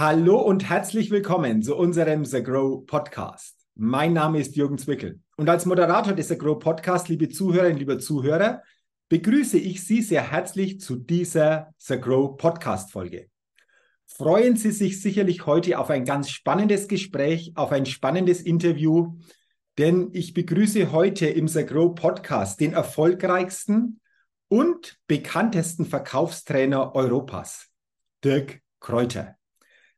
Hallo und herzlich willkommen zu unserem The Grow Podcast. Mein Name ist Jürgen Zwickel und als Moderator des The Grow Podcast, liebe Zuhörerinnen, liebe Zuhörer, begrüße ich Sie sehr herzlich zu dieser The Grow Podcast Folge. Freuen Sie sich sicherlich heute auf ein ganz spannendes Gespräch, auf ein spannendes Interview, denn ich begrüße heute im The Grow Podcast den erfolgreichsten und bekanntesten Verkaufstrainer Europas, Dirk Kräuter.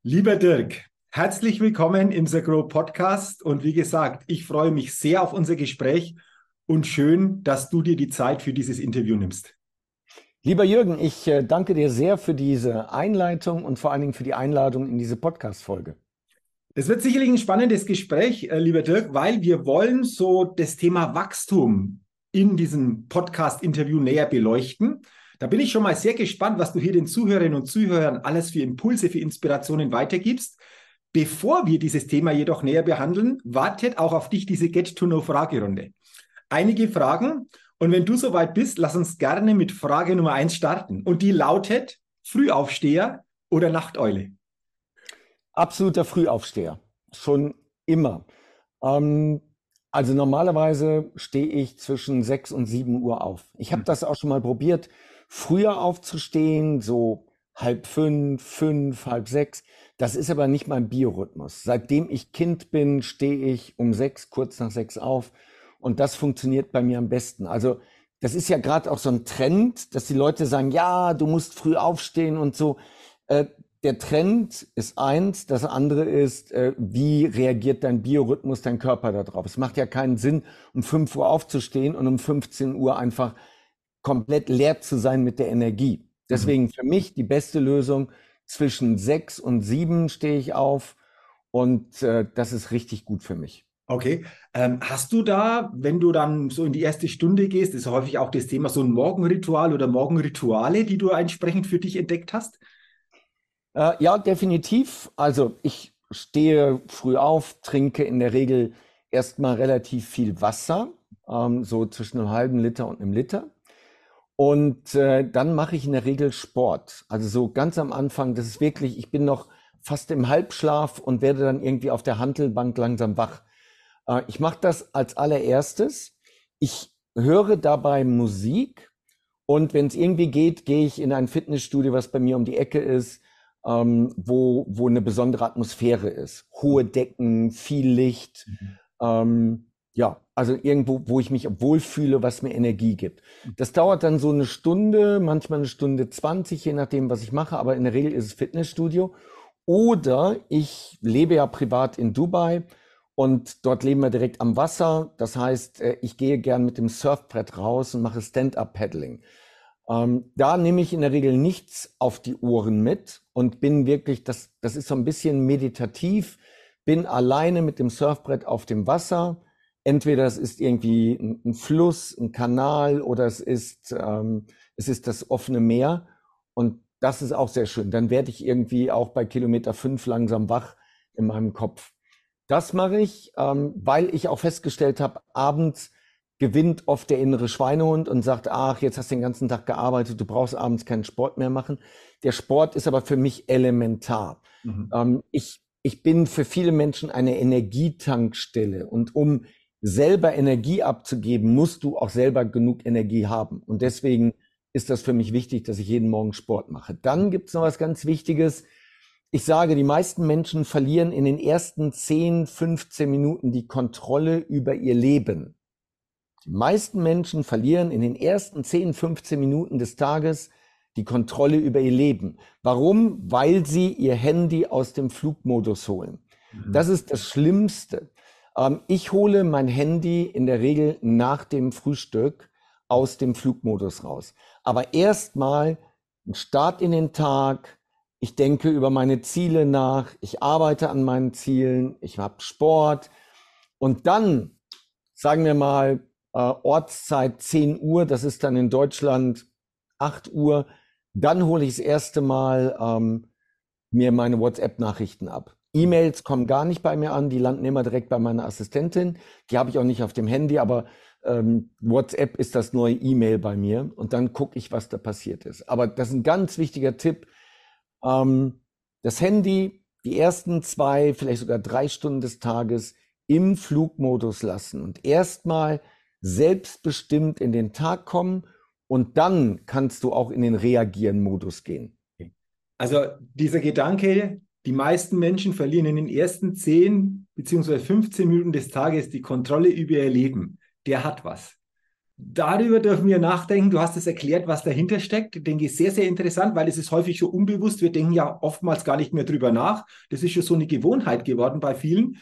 Lieber Dirk, herzlich willkommen im The Grow Podcast. Und wie gesagt, ich freue mich sehr auf unser Gespräch und schön, dass du dir die Zeit für dieses Interview nimmst. Lieber Jürgen, ich äh, danke dir sehr für diese Einleitung und vor allen Dingen für die Einladung in diese Podcast-Folge. Es wird sicherlich ein spannendes Gespräch, äh, lieber Dirk, weil wir wollen so das Thema Wachstum in diesem Podcast-Interview näher beleuchten. Da bin ich schon mal sehr gespannt, was du hier den Zuhörerinnen und Zuhörern alles für Impulse, für Inspirationen weitergibst. Bevor wir dieses Thema jedoch näher behandeln, wartet auch auf dich diese Get-to-Know-Fragerunde. Einige Fragen und wenn du soweit bist, lass uns gerne mit Frage Nummer eins starten. Und die lautet: Frühaufsteher oder Nachteule? Absoluter Frühaufsteher. Schon immer. Ähm, also normalerweise stehe ich zwischen sechs und sieben Uhr auf. Ich habe hm. das auch schon mal probiert früher aufzustehen, so halb fünf, fünf, halb sechs. Das ist aber nicht mein Biorhythmus. Seitdem ich Kind bin, stehe ich um sechs, kurz nach sechs auf. Und das funktioniert bei mir am besten. Also das ist ja gerade auch so ein Trend, dass die Leute sagen, ja, du musst früh aufstehen und so. Äh, der Trend ist eins, das andere ist, äh, wie reagiert dein Biorhythmus, dein Körper darauf. Es macht ja keinen Sinn, um fünf Uhr aufzustehen und um 15 Uhr einfach komplett leer zu sein mit der Energie. Deswegen mhm. für mich die beste Lösung zwischen sechs und sieben stehe ich auf und äh, das ist richtig gut für mich. Okay. Ähm, hast du da, wenn du dann so in die erste Stunde gehst, ist häufig auch das Thema so ein Morgenritual oder Morgenrituale, die du entsprechend für dich entdeckt hast? Äh, ja, definitiv. Also ich stehe früh auf, trinke in der Regel erstmal relativ viel Wasser, ähm, so zwischen einem halben Liter und einem Liter. Und äh, dann mache ich in der Regel Sport. Also so ganz am Anfang, das ist wirklich, ich bin noch fast im Halbschlaf und werde dann irgendwie auf der Hantelbank langsam wach. Äh, ich mache das als allererstes. Ich höre dabei Musik und wenn es irgendwie geht, gehe ich in ein Fitnessstudio, was bei mir um die Ecke ist, ähm, wo, wo eine besondere Atmosphäre ist. Hohe Decken, viel Licht. Mhm. Ähm, ja, also irgendwo, wo ich mich wohlfühle, was mir Energie gibt. Das dauert dann so eine Stunde, manchmal eine Stunde 20, je nachdem, was ich mache, aber in der Regel ist es Fitnessstudio. Oder ich lebe ja privat in Dubai und dort leben wir direkt am Wasser. Das heißt, äh, ich gehe gern mit dem Surfbrett raus und mache Stand-up-Paddling. Ähm, da nehme ich in der Regel nichts auf die Ohren mit und bin wirklich, das, das ist so ein bisschen meditativ, bin alleine mit dem Surfbrett auf dem Wasser entweder es ist irgendwie ein, ein Fluss, ein Kanal oder es ist, ähm, es ist das offene Meer. Und das ist auch sehr schön. Dann werde ich irgendwie auch bei Kilometer fünf langsam wach in meinem Kopf. Das mache ich, ähm, weil ich auch festgestellt habe, abends gewinnt oft der innere Schweinehund und sagt, ach, jetzt hast du den ganzen Tag gearbeitet, du brauchst abends keinen Sport mehr machen. Der Sport ist aber für mich elementar. Mhm. Ähm, ich, ich bin für viele Menschen eine Energietankstelle und um selber Energie abzugeben, musst du auch selber genug Energie haben. Und deswegen ist das für mich wichtig, dass ich jeden Morgen Sport mache. Dann gibt es noch was ganz Wichtiges. Ich sage, die meisten Menschen verlieren in den ersten 10, 15 Minuten die Kontrolle über ihr Leben. Die meisten Menschen verlieren in den ersten 10, 15 Minuten des Tages die Kontrolle über ihr Leben. Warum? Weil sie ihr Handy aus dem Flugmodus holen. Mhm. Das ist das Schlimmste. Ähm, ich hole mein Handy in der Regel nach dem Frühstück aus dem Flugmodus raus. Aber erstmal ein Start in den Tag. Ich denke über meine Ziele nach. Ich arbeite an meinen Zielen. Ich habe Sport. Und dann, sagen wir mal, äh, Ortszeit 10 Uhr, das ist dann in Deutschland 8 Uhr, dann hole ich das erste Mal ähm, mir meine WhatsApp-Nachrichten ab. E-Mails kommen gar nicht bei mir an, die landen immer direkt bei meiner Assistentin. Die habe ich auch nicht auf dem Handy, aber ähm, WhatsApp ist das neue E-Mail bei mir und dann gucke ich, was da passiert ist. Aber das ist ein ganz wichtiger Tipp. Ähm, das Handy die ersten zwei, vielleicht sogar drei Stunden des Tages im Flugmodus lassen und erstmal selbstbestimmt in den Tag kommen und dann kannst du auch in den Reagieren-Modus gehen. Also dieser Gedanke, die meisten Menschen verlieren in den ersten 10 bzw. 15 Minuten des Tages die Kontrolle über ihr Leben. Der hat was. Darüber dürfen wir nachdenken. Du hast es erklärt, was dahinter steckt. Ich denke, sehr, sehr interessant, weil es ist häufig so unbewusst. Wir denken ja oftmals gar nicht mehr drüber nach. Das ist schon so eine Gewohnheit geworden bei vielen.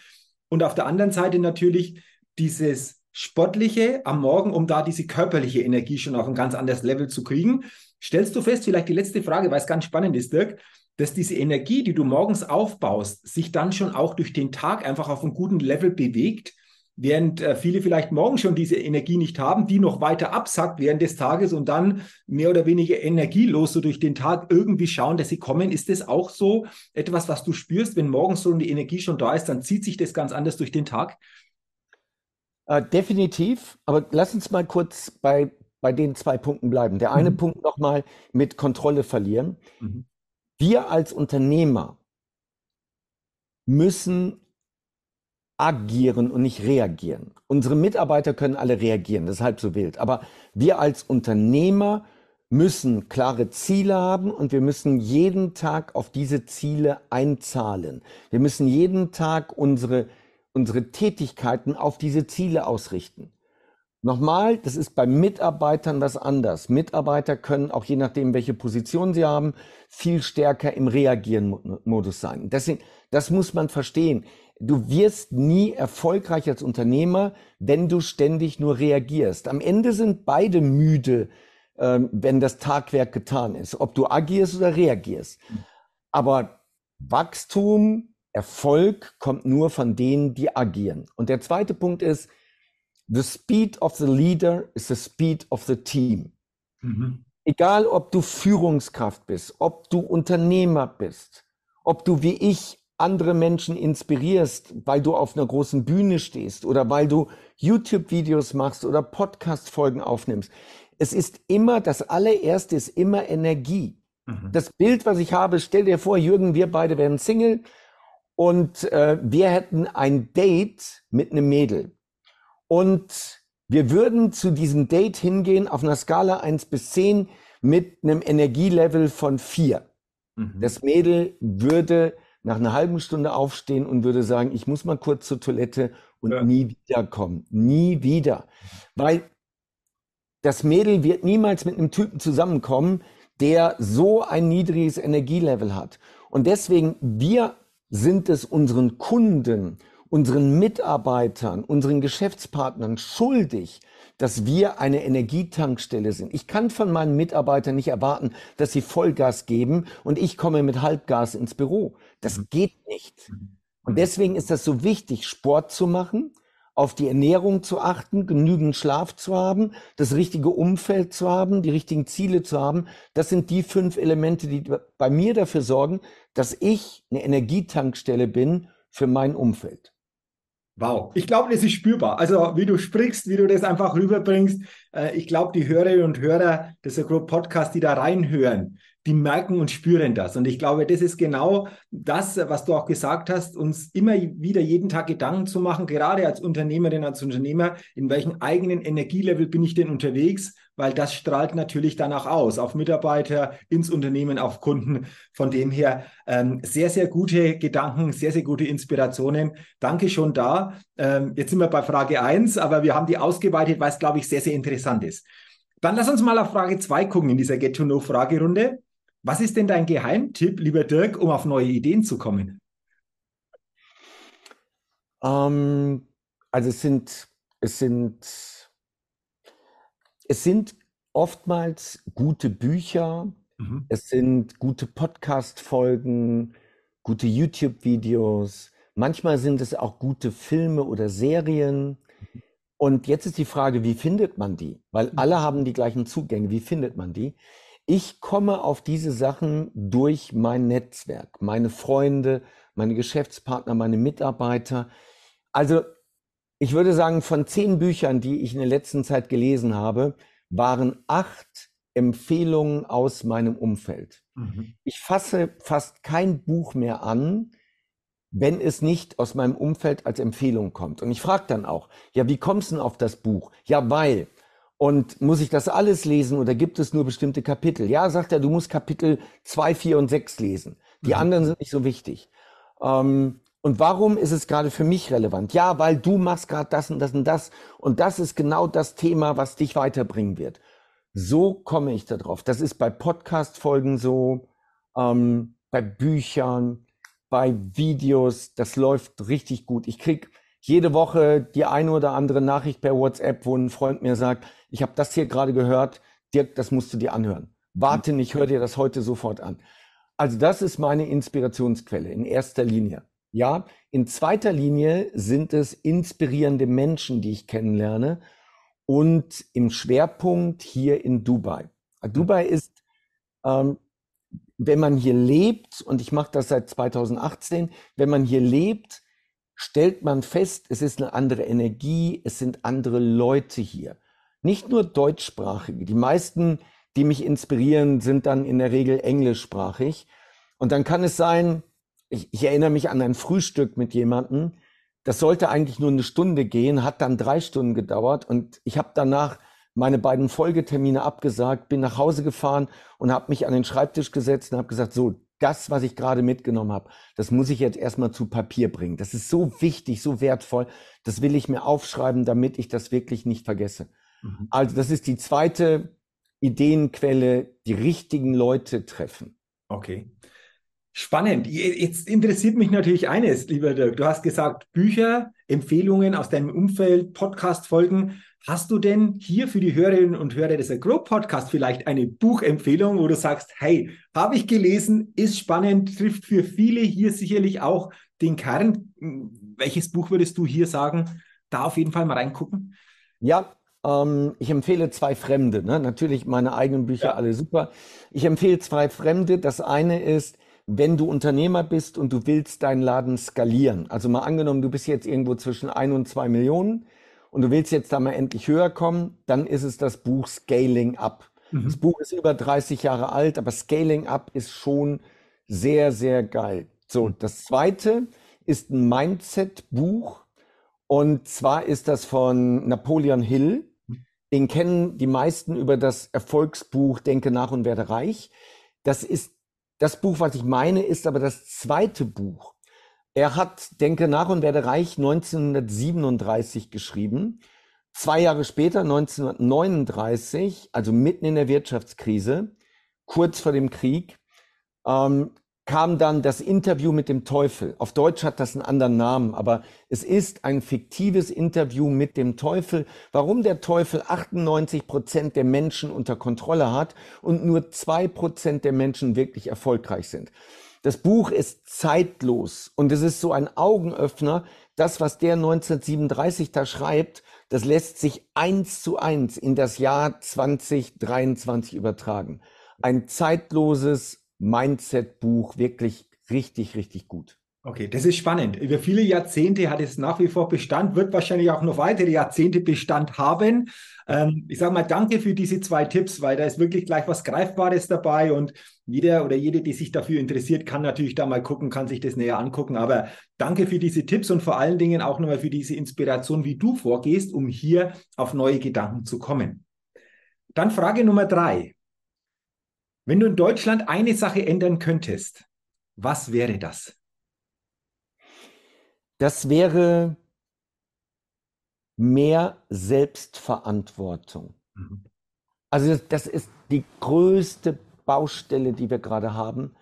Und auf der anderen Seite natürlich dieses Sportliche am Morgen, um da diese körperliche Energie schon auf ein ganz anderes Level zu kriegen. Stellst du fest, vielleicht die letzte Frage, weil es ganz spannend ist, Dirk, dass diese Energie, die du morgens aufbaust, sich dann schon auch durch den Tag einfach auf einem guten Level bewegt, während äh, viele vielleicht morgen schon diese Energie nicht haben, die noch weiter absackt während des Tages und dann mehr oder weniger energielos so durch den Tag irgendwie schauen, dass sie kommen. Ist das auch so etwas, was du spürst, wenn morgens so eine Energie schon da ist, dann zieht sich das ganz anders durch den Tag? Äh, definitiv, aber lass uns mal kurz bei, bei den zwei Punkten bleiben. Der eine mhm. Punkt nochmal mit Kontrolle verlieren. Mhm. Wir als Unternehmer müssen agieren und nicht reagieren. Unsere Mitarbeiter können alle reagieren, das ist halb so wild. Aber wir als Unternehmer müssen klare Ziele haben und wir müssen jeden Tag auf diese Ziele einzahlen. Wir müssen jeden Tag unsere, unsere Tätigkeiten auf diese Ziele ausrichten. Nochmal, das ist bei Mitarbeitern was anders. Mitarbeiter können auch je nachdem, welche Position sie haben, viel stärker im Reagieren-Modus sein. Deswegen, das muss man verstehen. Du wirst nie erfolgreich als Unternehmer, wenn du ständig nur reagierst. Am Ende sind beide müde, äh, wenn das Tagwerk getan ist, ob du agierst oder reagierst. Aber Wachstum, Erfolg kommt nur von denen, die agieren. Und der zweite Punkt ist, The speed of the leader is the speed of the team. Mhm. Egal, ob du Führungskraft bist, ob du Unternehmer bist, ob du wie ich andere Menschen inspirierst, weil du auf einer großen Bühne stehst oder weil du YouTube-Videos machst oder Podcast-Folgen aufnimmst. Es ist immer, das allererste ist immer Energie. Mhm. Das Bild, was ich habe, stell dir vor, Jürgen, wir beide wären Single und äh, wir hätten ein Date mit einem Mädel. Und wir würden zu diesem Date hingehen auf einer Skala 1 bis 10 mit einem Energielevel von 4. Mhm. Das Mädel würde nach einer halben Stunde aufstehen und würde sagen, ich muss mal kurz zur Toilette und ja. nie wiederkommen. Nie wieder. Weil das Mädel wird niemals mit einem Typen zusammenkommen, der so ein niedriges Energielevel hat. Und deswegen, wir sind es unseren Kunden unseren Mitarbeitern, unseren Geschäftspartnern schuldig, dass wir eine Energietankstelle sind. Ich kann von meinen Mitarbeitern nicht erwarten, dass sie Vollgas geben und ich komme mit Halbgas ins Büro. Das mhm. geht nicht. Mhm. Und deswegen ist das so wichtig, Sport zu machen, auf die Ernährung zu achten, genügend Schlaf zu haben, das richtige Umfeld zu haben, die richtigen Ziele zu haben. Das sind die fünf Elemente, die bei mir dafür sorgen, dass ich eine Energietankstelle bin für mein Umfeld. Wow, ich glaube, das ist spürbar. Also wie du sprichst, wie du das einfach rüberbringst. Äh, ich glaube, die Hörerinnen und Hörer des Agro Podcast, die da reinhören, die merken und spüren das. Und ich glaube, das ist genau das, was du auch gesagt hast, uns immer wieder jeden Tag Gedanken zu machen, gerade als Unternehmerin, als Unternehmer, in welchem eigenen Energielevel bin ich denn unterwegs, weil das strahlt natürlich danach aus, auf Mitarbeiter, ins Unternehmen, auf Kunden. Von dem her ähm, sehr, sehr gute Gedanken, sehr, sehr gute Inspirationen. Danke schon da. Ähm, jetzt sind wir bei Frage 1, aber wir haben die ausgeweitet, weil es, glaube ich, sehr, sehr interessant ist. Dann lass uns mal auf Frage 2 gucken in dieser Get-to-Know-Fragerunde. Was ist denn dein Geheimtipp, lieber Dirk, um auf neue Ideen zu kommen? Ähm, also es sind, es sind, es sind oftmals gute Bücher, mhm. es sind gute Podcast-Folgen, gute YouTube-Videos, manchmal sind es auch gute Filme oder Serien. Und jetzt ist die Frage, wie findet man die? Weil mhm. alle haben die gleichen Zugänge. Wie findet man die? Ich komme auf diese Sachen durch mein Netzwerk, meine Freunde, meine Geschäftspartner, meine Mitarbeiter. Also ich würde sagen, von zehn Büchern, die ich in der letzten Zeit gelesen habe, waren acht Empfehlungen aus meinem Umfeld. Mhm. Ich fasse fast kein Buch mehr an, wenn es nicht aus meinem Umfeld als Empfehlung kommt. Und ich frage dann auch, ja, wie kommst du denn auf das Buch? Ja, weil. Und muss ich das alles lesen oder gibt es nur bestimmte Kapitel? Ja, sagt er, du musst Kapitel 2, 4 und 6 lesen. Die mhm. anderen sind nicht so wichtig. Ähm, und warum ist es gerade für mich relevant? Ja, weil du machst gerade das und das und das. Und das ist genau das Thema, was dich weiterbringen wird. So komme ich da drauf. Das ist bei Podcast-Folgen so, ähm, bei Büchern, bei Videos. Das läuft richtig gut. Ich krieg jede Woche die eine oder andere Nachricht per WhatsApp, wo ein Freund mir sagt, ich habe das hier gerade gehört, Dirk, das musst du dir anhören. Warte nicht, hör dir das heute sofort an. Also das ist meine Inspirationsquelle in erster Linie. Ja, in zweiter Linie sind es inspirierende Menschen, die ich kennenlerne und im Schwerpunkt hier in Dubai. Dubai ist, ähm, wenn man hier lebt, und ich mache das seit 2018, wenn man hier lebt, stellt man fest, es ist eine andere Energie, es sind andere Leute hier. Nicht nur deutschsprachige. Die meisten, die mich inspirieren, sind dann in der Regel englischsprachig. Und dann kann es sein, ich, ich erinnere mich an ein Frühstück mit jemandem, das sollte eigentlich nur eine Stunde gehen, hat dann drei Stunden gedauert und ich habe danach meine beiden Folgetermine abgesagt, bin nach Hause gefahren und habe mich an den Schreibtisch gesetzt und habe gesagt, so, das, was ich gerade mitgenommen habe, das muss ich jetzt erstmal zu Papier bringen. Das ist so wichtig, so wertvoll. Das will ich mir aufschreiben, damit ich das wirklich nicht vergesse. Mhm. Also das ist die zweite Ideenquelle, die richtigen Leute treffen. Okay. Spannend. Jetzt interessiert mich natürlich eines, lieber Dirk. Du hast gesagt, Bücher, Empfehlungen aus deinem Umfeld, Podcast-Folgen. Hast du denn hier für die Hörerinnen und Hörer des Agro Podcast vielleicht eine Buchempfehlung, wo du sagst, hey, habe ich gelesen, ist spannend, trifft für viele hier sicherlich auch den Kern. Welches Buch würdest du hier sagen? Da auf jeden Fall mal reingucken. Ja, ähm, ich empfehle zwei Fremde. Ne? Natürlich meine eigenen Bücher ja. alle super. Ich empfehle zwei Fremde. Das eine ist wenn du Unternehmer bist und du willst deinen Laden skalieren. Also mal angenommen, du bist jetzt irgendwo zwischen ein und zwei Millionen und du willst jetzt da mal endlich höher kommen, dann ist es das Buch Scaling Up. Mhm. Das Buch ist über 30 Jahre alt, aber Scaling Up ist schon sehr, sehr geil. So, mhm. das zweite ist ein Mindset-Buch und zwar ist das von Napoleon Hill. Mhm. Den kennen die meisten über das Erfolgsbuch Denke nach und werde reich. Das ist das Buch, was ich meine, ist aber das zweite Buch. Er hat Denke nach und werde reich 1937 geschrieben. Zwei Jahre später, 1939, also mitten in der Wirtschaftskrise, kurz vor dem Krieg, ähm, kam dann das Interview mit dem Teufel. Auf Deutsch hat das einen anderen Namen, aber es ist ein fiktives Interview mit dem Teufel. Warum der Teufel 98 Prozent der Menschen unter Kontrolle hat und nur zwei Prozent der Menschen wirklich erfolgreich sind. Das Buch ist zeitlos und es ist so ein Augenöffner. Das, was der 1937 da schreibt, das lässt sich eins zu eins in das Jahr 2023 übertragen. Ein zeitloses Mindset-Buch, wirklich richtig, richtig gut. Okay, das ist spannend. Über viele Jahrzehnte hat es nach wie vor Bestand, wird wahrscheinlich auch noch weitere Jahrzehnte Bestand haben. Ähm, ich sage mal danke für diese zwei Tipps, weil da ist wirklich gleich was Greifbares dabei und jeder oder jede, die sich dafür interessiert, kann natürlich da mal gucken, kann sich das näher angucken. Aber danke für diese Tipps und vor allen Dingen auch nochmal für diese Inspiration, wie du vorgehst, um hier auf neue Gedanken zu kommen. Dann Frage Nummer drei. Wenn du in Deutschland eine Sache ändern könntest, was wäre das? Das wäre mehr Selbstverantwortung. Mhm. Also das ist die größte Baustelle, die wir gerade haben.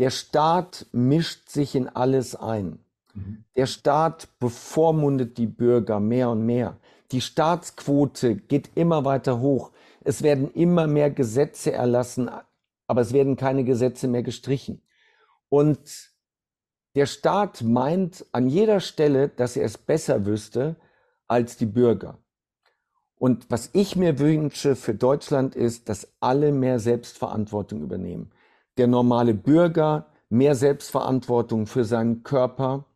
Der Staat mischt sich in alles ein. Mhm. Der Staat bevormundet die Bürger mehr und mehr. Die Staatsquote geht immer weiter hoch. Es werden immer mehr Gesetze erlassen, aber es werden keine Gesetze mehr gestrichen. Und der Staat meint an jeder Stelle, dass er es besser wüsste als die Bürger. Und was ich mir wünsche für Deutschland ist, dass alle mehr Selbstverantwortung übernehmen. Der normale Bürger mehr Selbstverantwortung für seinen Körper,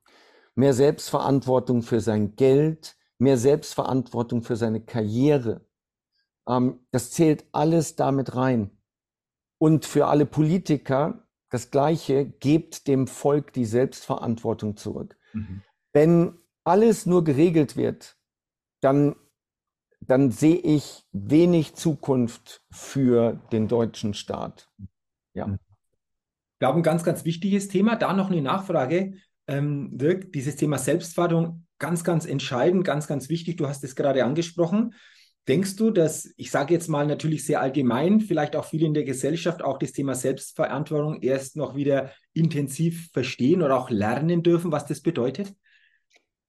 mehr Selbstverantwortung für sein Geld, mehr Selbstverantwortung für seine Karriere. Ähm, das zählt alles damit rein. Und für alle Politiker das Gleiche, gebt dem Volk die Selbstverantwortung zurück. Mhm. Wenn alles nur geregelt wird, dann, dann sehe ich wenig Zukunft für den deutschen Staat. Ja. Mhm. Ich glaube, ein ganz, ganz wichtiges Thema. Da noch eine Nachfrage. Ähm, Dirk, dieses Thema Selbstverantwortung, ganz, ganz entscheidend, ganz, ganz wichtig. Du hast es gerade angesprochen. Denkst du, dass, ich sage jetzt mal natürlich sehr allgemein, vielleicht auch viele in der Gesellschaft auch das Thema Selbstverantwortung erst noch wieder intensiv verstehen oder auch lernen dürfen, was das bedeutet?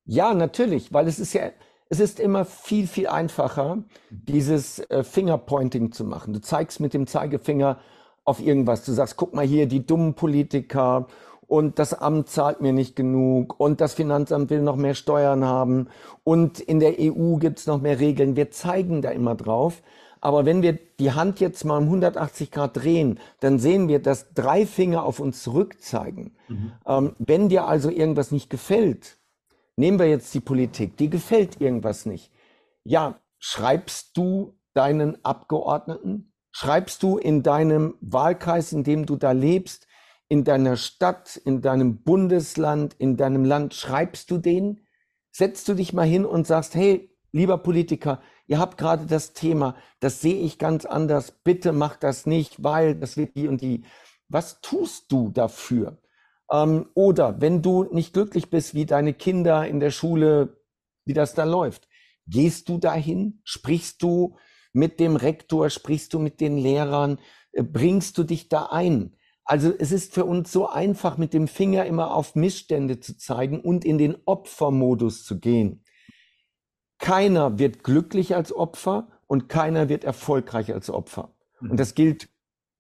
Ja, natürlich, weil es ist ja, es ist immer viel, viel einfacher, dieses äh, Fingerpointing zu machen. Du zeigst mit dem Zeigefinger auf irgendwas. Du sagst, guck mal hier, die dummen Politiker und das Amt zahlt mir nicht genug und das Finanzamt will noch mehr Steuern haben und in der EU gibt es noch mehr Regeln. Wir zeigen da immer drauf. Aber wenn wir die Hand jetzt mal um 180 Grad drehen, dann sehen wir, dass drei Finger auf uns zurück zeigen. Mhm. Ähm, wenn dir also irgendwas nicht gefällt, nehmen wir jetzt die Politik, die gefällt irgendwas nicht. Ja, schreibst du deinen Abgeordneten? Schreibst du in deinem Wahlkreis, in dem du da lebst, in deiner Stadt, in deinem Bundesland, in deinem Land, schreibst du den? Setzt du dich mal hin und sagst, hey, lieber Politiker, ihr habt gerade das Thema, das sehe ich ganz anders, bitte mach das nicht, weil das wird die und die. Was tust du dafür? Ähm, oder wenn du nicht glücklich bist, wie deine Kinder in der Schule, wie das da läuft, gehst du dahin? Sprichst du mit dem Rektor? Sprichst du mit den Lehrern? Äh, bringst du dich da ein? Also es ist für uns so einfach, mit dem Finger immer auf Missstände zu zeigen und in den Opfermodus zu gehen. Keiner wird glücklich als Opfer und keiner wird erfolgreich als Opfer. Und mhm. das gilt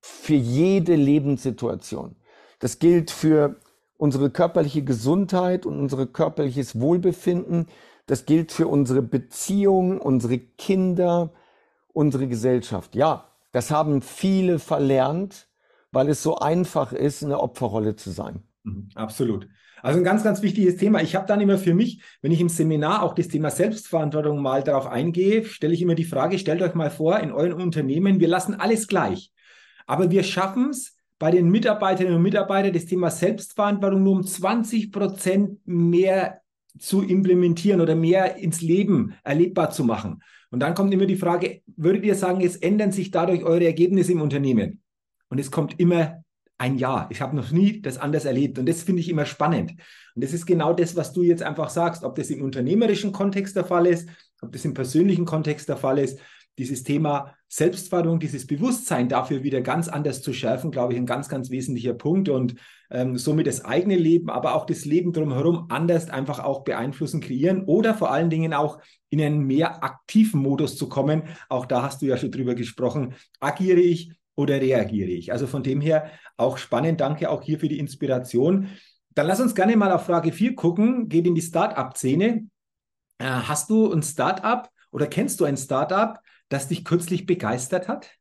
für jede Lebenssituation. Das gilt für unsere körperliche Gesundheit und unser körperliches Wohlbefinden. Das gilt für unsere Beziehungen, unsere Kinder, unsere Gesellschaft. Ja, das haben viele verlernt weil es so einfach ist, in der Opferrolle zu sein. Mhm, absolut. Also ein ganz, ganz wichtiges Thema. Ich habe dann immer für mich, wenn ich im Seminar auch das Thema Selbstverantwortung mal darauf eingehe, stelle ich immer die Frage, stellt euch mal vor, in euren Unternehmen, wir lassen alles gleich. Aber wir schaffen es bei den Mitarbeiterinnen und Mitarbeitern, das Thema Selbstverantwortung nur um 20 Prozent mehr zu implementieren oder mehr ins Leben erlebbar zu machen. Und dann kommt immer die Frage, würdet ihr sagen, es ändern sich dadurch eure Ergebnisse im Unternehmen? Und es kommt immer ein Ja. Ich habe noch nie das anders erlebt und das finde ich immer spannend. Und das ist genau das, was du jetzt einfach sagst, ob das im unternehmerischen Kontext der Fall ist, ob das im persönlichen Kontext der Fall ist. Dieses Thema Selbstverantwortung, dieses Bewusstsein dafür wieder ganz anders zu schärfen, glaube ich, ein ganz, ganz wesentlicher Punkt und ähm, somit das eigene Leben, aber auch das Leben drumherum anders einfach auch beeinflussen, kreieren oder vor allen Dingen auch in einen mehr aktiven Modus zu kommen. Auch da hast du ja schon drüber gesprochen. Agiere ich, oder reagiere ich? Also von dem her auch spannend. Danke auch hier für die Inspiration. Dann lass uns gerne mal auf Frage 4 gucken. Geht in die Startup-Szene. Äh, hast du ein Startup oder kennst du ein Startup, das dich kürzlich begeistert hat?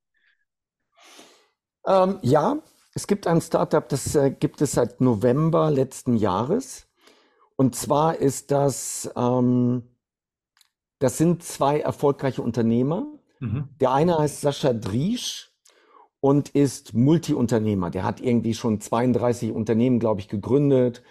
Ähm, ja, es gibt ein Startup, das äh, gibt es seit November letzten Jahres. Und zwar ist das, ähm, das sind zwei erfolgreiche Unternehmer. Mhm. Der eine heißt Sascha Driesch und ist Multiunternehmer. Der hat irgendwie schon 32 Unternehmen, glaube ich, gegründet.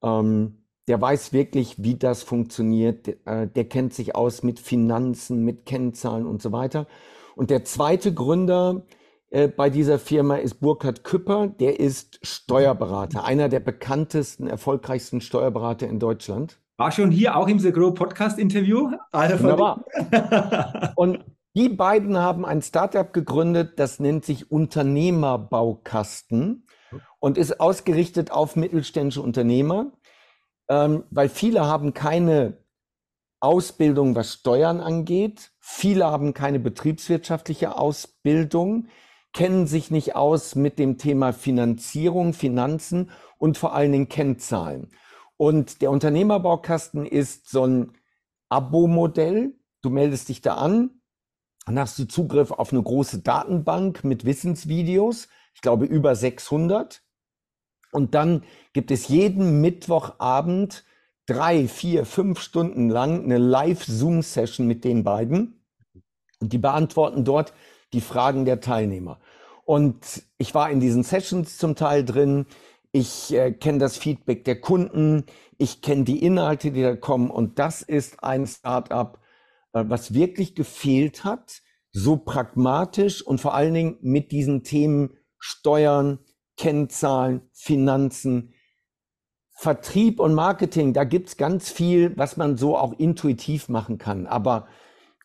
Ähm, der weiß wirklich, wie das funktioniert. Der, äh, der kennt sich aus mit Finanzen, mit Kennzahlen und so weiter. Und der zweite Gründer äh, bei dieser Firma ist Burkhard Küpper. Der ist Steuerberater, einer der bekanntesten, erfolgreichsten Steuerberater in Deutschland. War schon hier auch im The Grow Podcast Interview. Also Wunderbar. und die beiden haben ein Startup gegründet, das nennt sich Unternehmerbaukasten und ist ausgerichtet auf mittelständische Unternehmer, ähm, weil viele haben keine Ausbildung, was Steuern angeht. Viele haben keine betriebswirtschaftliche Ausbildung, kennen sich nicht aus mit dem Thema Finanzierung, Finanzen und vor allen Dingen Kennzahlen. Und der Unternehmerbaukasten ist so ein Abo-Modell. Du meldest dich da an, dann hast du Zugriff auf eine große Datenbank mit Wissensvideos, ich glaube über 600. Und dann gibt es jeden Mittwochabend drei, vier, fünf Stunden lang eine Live-Zoom-Session mit den beiden. Und die beantworten dort die Fragen der Teilnehmer. Und ich war in diesen Sessions zum Teil drin. Ich äh, kenne das Feedback der Kunden. Ich kenne die Inhalte, die da kommen. Und das ist ein Startup, was wirklich gefehlt hat, so pragmatisch und vor allen Dingen mit diesen Themen Steuern, Kennzahlen, Finanzen, Vertrieb und Marketing, da gibt's ganz viel, was man so auch intuitiv machen kann. Aber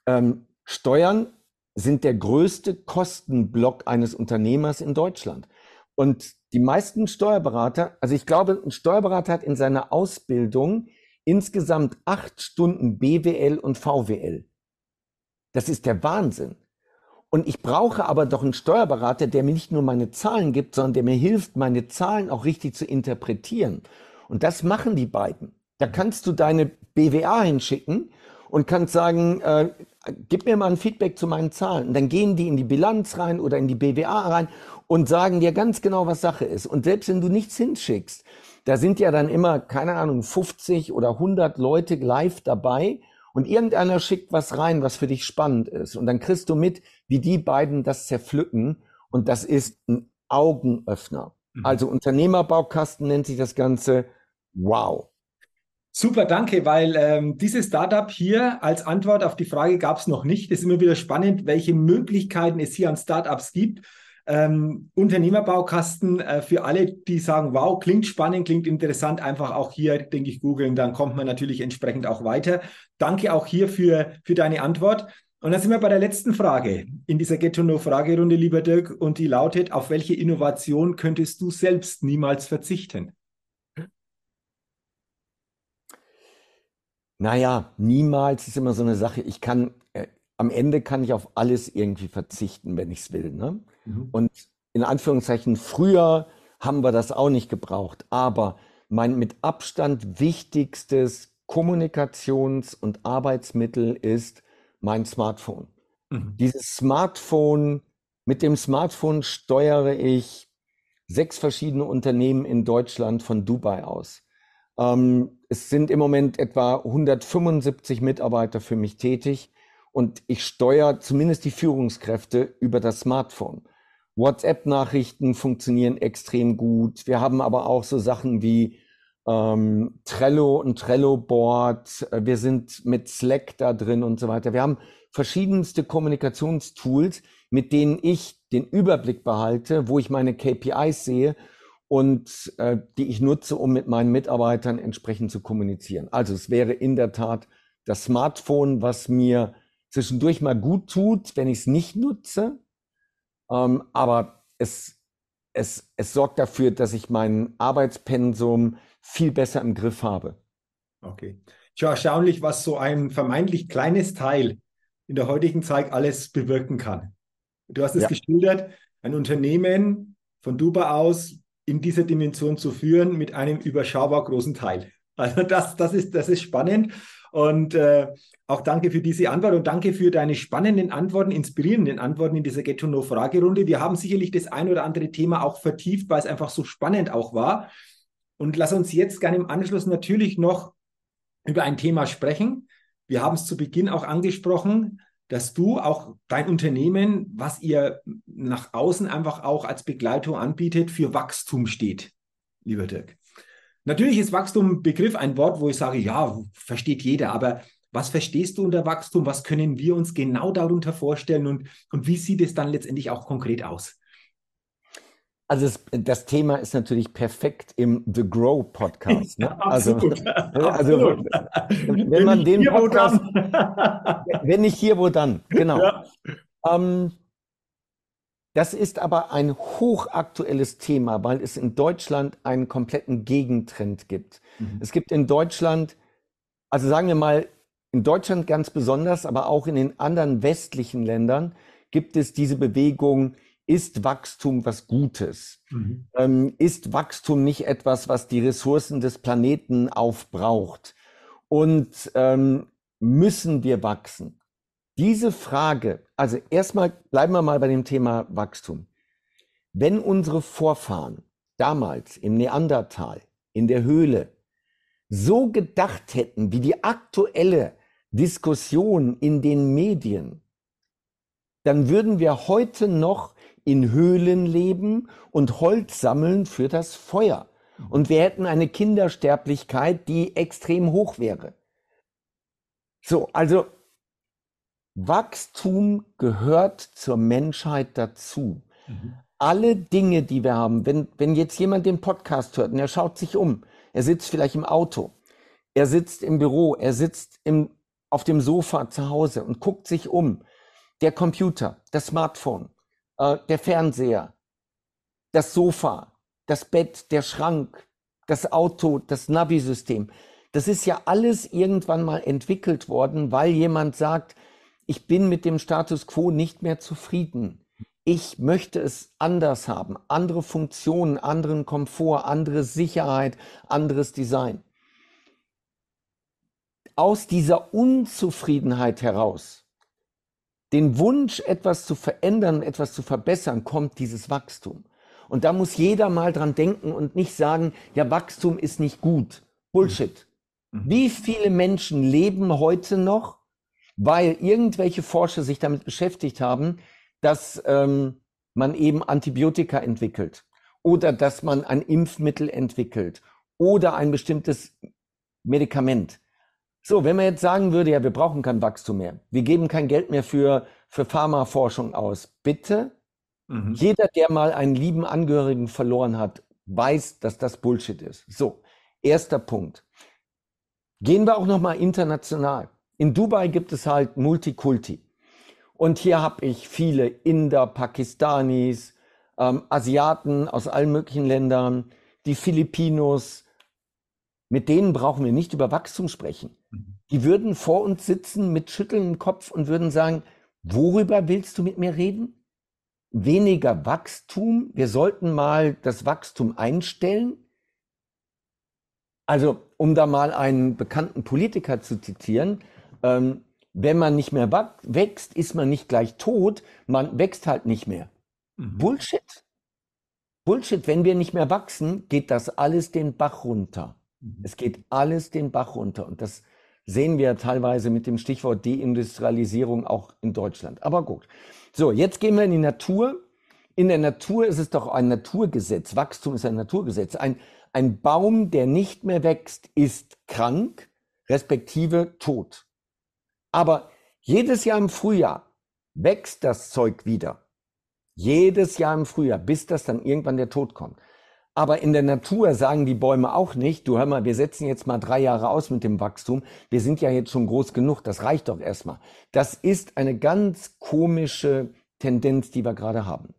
ähm, Steuern sind der größte Kostenblock eines Unternehmers in Deutschland. Und die meisten Steuerberater, also ich glaube, ein Steuerberater hat in seiner Ausbildung insgesamt acht Stunden BWL und VWL. Das ist der Wahnsinn. Und ich brauche aber doch einen Steuerberater, der mir nicht nur meine Zahlen gibt, sondern der mir hilft, meine Zahlen auch richtig zu interpretieren. Und das machen die beiden. Da kannst du deine BWA hinschicken und kannst sagen, äh, gib mir mal ein Feedback zu meinen Zahlen. Und dann gehen die in die Bilanz rein oder in die BWA rein und sagen dir ganz genau, was Sache ist. Und selbst wenn du nichts hinschickst, da sind ja dann immer, keine Ahnung, 50 oder 100 Leute live dabei und irgendeiner schickt was rein, was für dich spannend ist. Und dann kriegst du mit, wie die beiden das zerpflücken. Und das ist ein Augenöffner. Mhm. Also Unternehmerbaukasten nennt sich das Ganze. Wow. Super, danke, weil ähm, dieses Startup hier als Antwort auf die Frage gab es noch nicht. Es ist immer wieder spannend, welche Möglichkeiten es hier an Startups gibt ähm, Unternehmerbaukasten äh, für alle, die sagen, wow, klingt spannend, klingt interessant, einfach auch hier, denke ich, googeln, dann kommt man natürlich entsprechend auch weiter. Danke auch hier für, für deine Antwort. Und dann sind wir bei der letzten Frage in dieser Get-to-Know-Fragerunde, lieber Dirk, und die lautet, auf welche Innovation könntest du selbst niemals verzichten? Naja, niemals ist immer so eine Sache. Ich kann, äh, am Ende kann ich auf alles irgendwie verzichten, wenn ich es will. Ne? Mhm. Und in Anführungszeichen, früher haben wir das auch nicht gebraucht. Aber mein mit Abstand wichtigstes Kommunikations- und Arbeitsmittel ist mein Smartphone. Mhm. Dieses Smartphone, mit dem Smartphone steuere ich sechs verschiedene Unternehmen in Deutschland von Dubai aus. Ähm, es sind im Moment etwa 175 Mitarbeiter für mich tätig und ich steuere zumindest die Führungskräfte über das Smartphone. WhatsApp-Nachrichten funktionieren extrem gut. Wir haben aber auch so Sachen wie ähm, Trello, ein Trello-Board. Wir sind mit Slack da drin und so weiter. Wir haben verschiedenste Kommunikationstools, mit denen ich den Überblick behalte, wo ich meine KPIs sehe und äh, die ich nutze, um mit meinen Mitarbeitern entsprechend zu kommunizieren. Also es wäre in der Tat das Smartphone, was mir zwischendurch mal gut tut, wenn ich es nicht nutze, ähm, aber es, es, es sorgt dafür, dass ich mein Arbeitspensum viel besser im Griff habe. Okay. Schon erstaunlich, was so ein vermeintlich kleines Teil in der heutigen Zeit alles bewirken kann. Du hast es ja. geschildert, ein Unternehmen von Dubai aus in dieser Dimension zu führen mit einem überschaubar großen Teil. Also das, das, ist, das ist spannend. Und äh, auch danke für diese Antwort und danke für deine spannenden Antworten, inspirierenden Antworten in dieser Get to Know Fragerunde. Wir haben sicherlich das ein oder andere Thema auch vertieft, weil es einfach so spannend auch war. Und lass uns jetzt gerne im Anschluss natürlich noch über ein Thema sprechen. Wir haben es zu Beginn auch angesprochen, dass du auch dein Unternehmen, was ihr nach außen einfach auch als Begleitung anbietet, für Wachstum steht, lieber Dirk. Natürlich ist Wachstum ein Begriff, ein Wort, wo ich sage, ja, versteht jeder, aber was verstehst du unter Wachstum? Was können wir uns genau darunter vorstellen und, und wie sieht es dann letztendlich auch konkret aus? Also das, das, Thema ist natürlich perfekt im The Grow Podcast. Ne? Ja, absolut, also, also wenn, wenn man den Podcast, wenn nicht hier, wo dann? Genau. Ja. Ähm, das ist aber ein hochaktuelles Thema, weil es in Deutschland einen kompletten Gegentrend gibt. Mhm. Es gibt in Deutschland, also sagen wir mal, in Deutschland ganz besonders, aber auch in den anderen westlichen Ländern gibt es diese Bewegung, ist Wachstum was Gutes? Mhm. Ähm, ist Wachstum nicht etwas, was die Ressourcen des Planeten aufbraucht? Und ähm, müssen wir wachsen? Diese Frage, also erstmal bleiben wir mal bei dem Thema Wachstum. Wenn unsere Vorfahren damals im Neandertal, in der Höhle, so gedacht hätten wie die aktuelle Diskussion in den Medien, dann würden wir heute noch in Höhlen leben und Holz sammeln für das Feuer. Und wir hätten eine Kindersterblichkeit, die extrem hoch wäre. So, also Wachstum gehört zur Menschheit dazu. Mhm. Alle Dinge, die wir haben, wenn, wenn jetzt jemand den Podcast hört und er schaut sich um, er sitzt vielleicht im Auto, er sitzt im Büro, er sitzt im, auf dem Sofa zu Hause und guckt sich um. Der Computer, das Smartphone, äh, der Fernseher, das Sofa, das Bett, der Schrank, das Auto, das Navi-System. Das ist ja alles irgendwann mal entwickelt worden, weil jemand sagt, ich bin mit dem Status quo nicht mehr zufrieden. Ich möchte es anders haben. Andere Funktionen, anderen Komfort, andere Sicherheit, anderes Design. Aus dieser Unzufriedenheit heraus, den Wunsch, etwas zu verändern, etwas zu verbessern, kommt dieses Wachstum. Und da muss jeder mal dran denken und nicht sagen, ja, Wachstum ist nicht gut. Bullshit. Mhm. Wie viele Menschen leben heute noch weil irgendwelche Forscher sich damit beschäftigt haben, dass ähm, man eben Antibiotika entwickelt oder dass man ein Impfmittel entwickelt oder ein bestimmtes Medikament. So, wenn man jetzt sagen würde, ja, wir brauchen kein Wachstum mehr, wir geben kein Geld mehr für, für Pharmaforschung aus, bitte, mhm. jeder, der mal einen lieben Angehörigen verloren hat, weiß, dass das Bullshit ist. So, erster Punkt. Gehen wir auch noch mal international. In Dubai gibt es halt Multikulti. Und hier habe ich viele Inder, Pakistanis, ähm, Asiaten aus allen möglichen Ländern, die Filipinos. Mit denen brauchen wir nicht über Wachstum sprechen. Mhm. Die würden vor uns sitzen mit schüttelndem Kopf und würden sagen, worüber willst du mit mir reden? Weniger Wachstum. Wir sollten mal das Wachstum einstellen. Also, um da mal einen bekannten Politiker zu zitieren, ähm, wenn man nicht mehr wächst, ist man nicht gleich tot, man wächst halt nicht mehr. Mhm. Bullshit. Bullshit, wenn wir nicht mehr wachsen, geht das alles den Bach runter. Mhm. Es geht alles den Bach runter. Und das sehen wir teilweise mit dem Stichwort Deindustrialisierung auch in Deutschland. Aber gut. So, jetzt gehen wir in die Natur. In der Natur ist es doch ein Naturgesetz. Wachstum ist ein Naturgesetz. Ein, ein Baum, der nicht mehr wächst, ist krank, respektive tot. Aber jedes Jahr im Frühjahr wächst das Zeug wieder. Jedes Jahr im Frühjahr, bis das dann irgendwann der Tod kommt. Aber in der Natur sagen die Bäume auch nicht, du hör mal, wir setzen jetzt mal drei Jahre aus mit dem Wachstum. Wir sind ja jetzt schon groß genug, das reicht doch erstmal. Das ist eine ganz komische Tendenz, die wir gerade haben.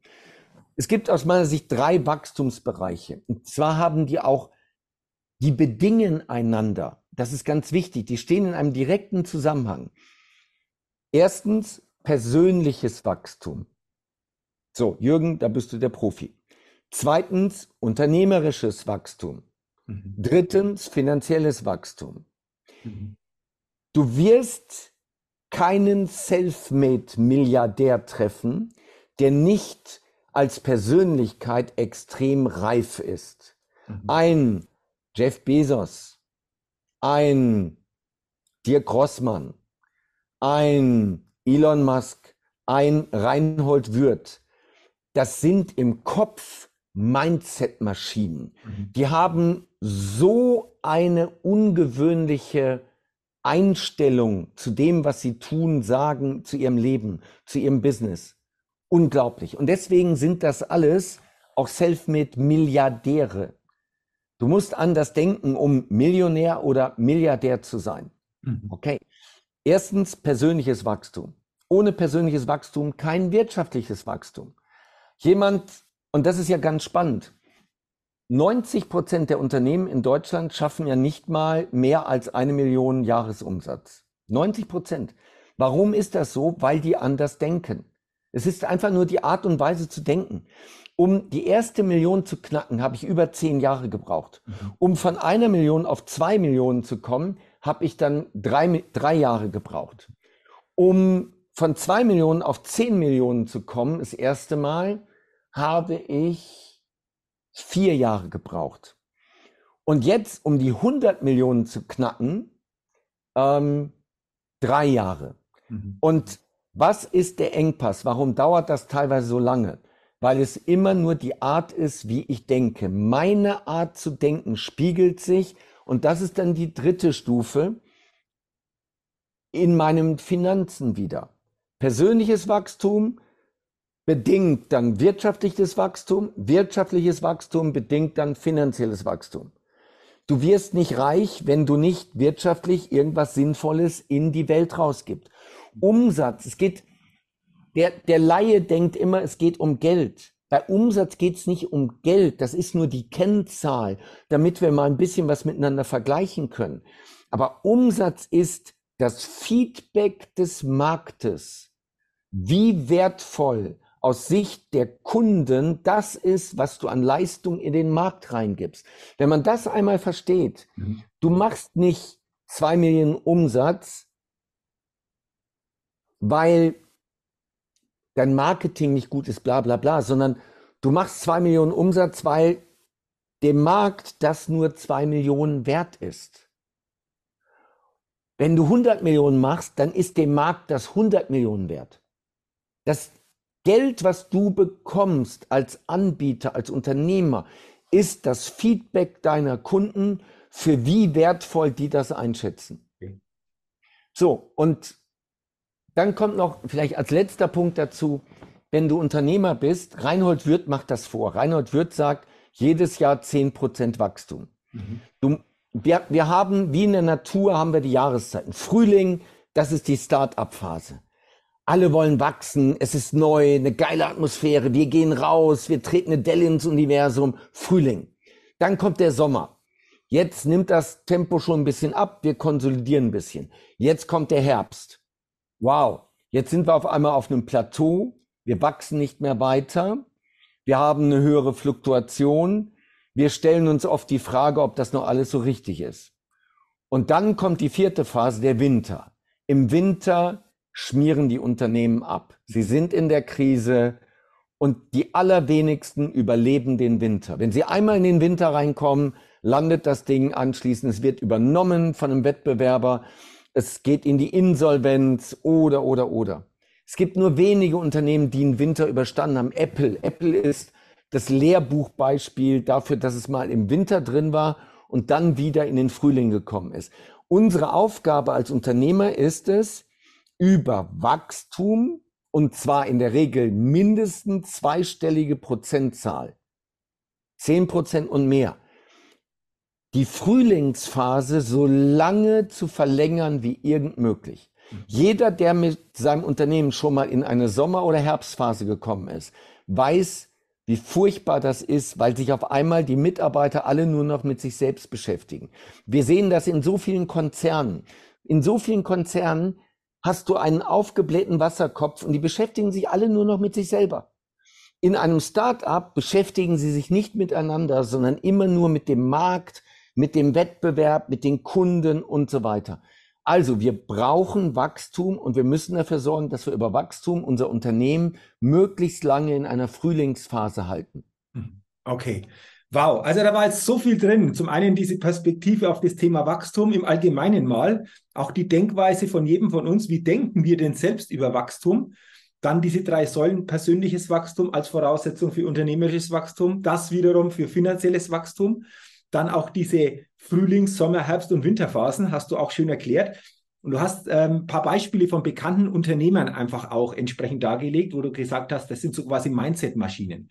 Es gibt aus meiner Sicht drei Wachstumsbereiche. Und zwar haben die auch, die bedingen einander. Das ist ganz wichtig. Die stehen in einem direkten Zusammenhang. Erstens persönliches Wachstum. So, Jürgen, da bist du der Profi. Zweitens unternehmerisches Wachstum. Mhm. Drittens finanzielles Wachstum. Mhm. Du wirst keinen Selfmade-Milliardär treffen, der nicht als Persönlichkeit extrem reif ist. Mhm. Ein Jeff Bezos, ein Dirk Grossmann, ein Elon Musk, ein Reinhold Würth, das sind im Kopf Mindset-Maschinen. Mhm. Die haben so eine ungewöhnliche Einstellung zu dem, was sie tun, sagen, zu ihrem Leben, zu ihrem Business. Unglaublich. Und deswegen sind das alles auch self-made Milliardäre. Du musst anders denken, um Millionär oder Milliardär zu sein. Mhm. Okay. Erstens persönliches Wachstum. Ohne persönliches Wachstum kein wirtschaftliches Wachstum. Jemand, und das ist ja ganz spannend, 90 Prozent der Unternehmen in Deutschland schaffen ja nicht mal mehr als eine Million Jahresumsatz. 90 Prozent. Warum ist das so? Weil die anders denken. Es ist einfach nur die Art und Weise zu denken. Um die erste Million zu knacken, habe ich über zehn Jahre gebraucht. Mhm. Um von einer Million auf zwei Millionen zu kommen, habe ich dann drei, drei Jahre gebraucht. Um von zwei Millionen auf zehn Millionen zu kommen, das erste Mal, habe ich vier Jahre gebraucht. Und jetzt, um die 100 Millionen zu knacken, ähm, drei Jahre. Mhm. Und was ist der Engpass? Warum dauert das teilweise so lange? Weil es immer nur die Art ist, wie ich denke. Meine Art zu denken spiegelt sich, und das ist dann die dritte Stufe, in meinen Finanzen wieder. Persönliches Wachstum bedingt dann wirtschaftliches Wachstum, wirtschaftliches Wachstum bedingt dann finanzielles Wachstum. Du wirst nicht reich, wenn du nicht wirtschaftlich irgendwas Sinnvolles in die Welt rausgibst. Umsatz, es geht, der, der Laie denkt immer, es geht um Geld. Bei Umsatz geht es nicht um Geld, das ist nur die Kennzahl, damit wir mal ein bisschen was miteinander vergleichen können. Aber Umsatz ist das Feedback des Marktes. Wie wertvoll aus Sicht der Kunden das ist, was du an Leistung in den Markt reingibst. Wenn man das einmal versteht, mhm. du machst nicht zwei Millionen Umsatz, weil dein Marketing nicht gut ist, bla bla bla, sondern du machst zwei Millionen Umsatz, weil dem Markt das nur zwei Millionen wert ist. Wenn du 100 Millionen machst, dann ist dem Markt das 100 Millionen wert. Das Geld, was du bekommst als Anbieter, als Unternehmer, ist das Feedback deiner Kunden, für wie wertvoll die das einschätzen. So, und dann kommt noch vielleicht als letzter Punkt dazu, wenn du Unternehmer bist, Reinhold Wirth macht das vor. Reinhold Wirth sagt, jedes Jahr 10% Wachstum. Mhm. Du, wir, wir haben, wie in der Natur, haben wir die Jahreszeiten. Frühling, das ist die Start-up-Phase. Alle wollen wachsen, es ist neu, eine geile Atmosphäre, wir gehen raus, wir treten eine Delle ins Universum, Frühling. Dann kommt der Sommer. Jetzt nimmt das Tempo schon ein bisschen ab, wir konsolidieren ein bisschen. Jetzt kommt der Herbst. Wow, jetzt sind wir auf einmal auf einem Plateau, wir wachsen nicht mehr weiter, wir haben eine höhere Fluktuation, wir stellen uns oft die Frage, ob das noch alles so richtig ist. Und dann kommt die vierte Phase, der Winter. Im Winter schmieren die Unternehmen ab. Sie sind in der Krise und die allerwenigsten überleben den Winter. Wenn sie einmal in den Winter reinkommen, landet das Ding anschließend, es wird übernommen von einem Wettbewerber, es geht in die Insolvenz oder, oder, oder. Es gibt nur wenige Unternehmen, die einen Winter überstanden haben. Apple. Apple ist das Lehrbuchbeispiel dafür, dass es mal im Winter drin war und dann wieder in den Frühling gekommen ist. Unsere Aufgabe als Unternehmer ist es, über Wachstum und zwar in der Regel mindestens zweistellige Prozentzahl, zehn Prozent und mehr, die Frühlingsphase so lange zu verlängern wie irgend möglich. Jeder, der mit seinem Unternehmen schon mal in eine Sommer- oder Herbstphase gekommen ist, weiß, wie furchtbar das ist, weil sich auf einmal die Mitarbeiter alle nur noch mit sich selbst beschäftigen. Wir sehen das in so vielen Konzernen. In so vielen Konzernen hast du einen aufgeblähten Wasserkopf und die beschäftigen sich alle nur noch mit sich selber. In einem Start-up beschäftigen sie sich nicht miteinander, sondern immer nur mit dem Markt, mit dem Wettbewerb, mit den Kunden und so weiter. Also wir brauchen Wachstum und wir müssen dafür sorgen, dass wir über Wachstum unser Unternehmen möglichst lange in einer Frühlingsphase halten. Okay. Wow, also da war jetzt so viel drin. Zum einen diese Perspektive auf das Thema Wachstum im Allgemeinen mal, auch die Denkweise von jedem von uns, wie denken wir denn selbst über Wachstum? Dann diese drei Säulen, persönliches Wachstum als Voraussetzung für unternehmerisches Wachstum, das wiederum für finanzielles Wachstum. Dann auch diese Frühlings-, Sommer-, Herbst- und Winterphasen, hast du auch schön erklärt. Und du hast ein ähm, paar Beispiele von bekannten Unternehmern einfach auch entsprechend dargelegt, wo du gesagt hast, das sind so quasi Mindset-Maschinen.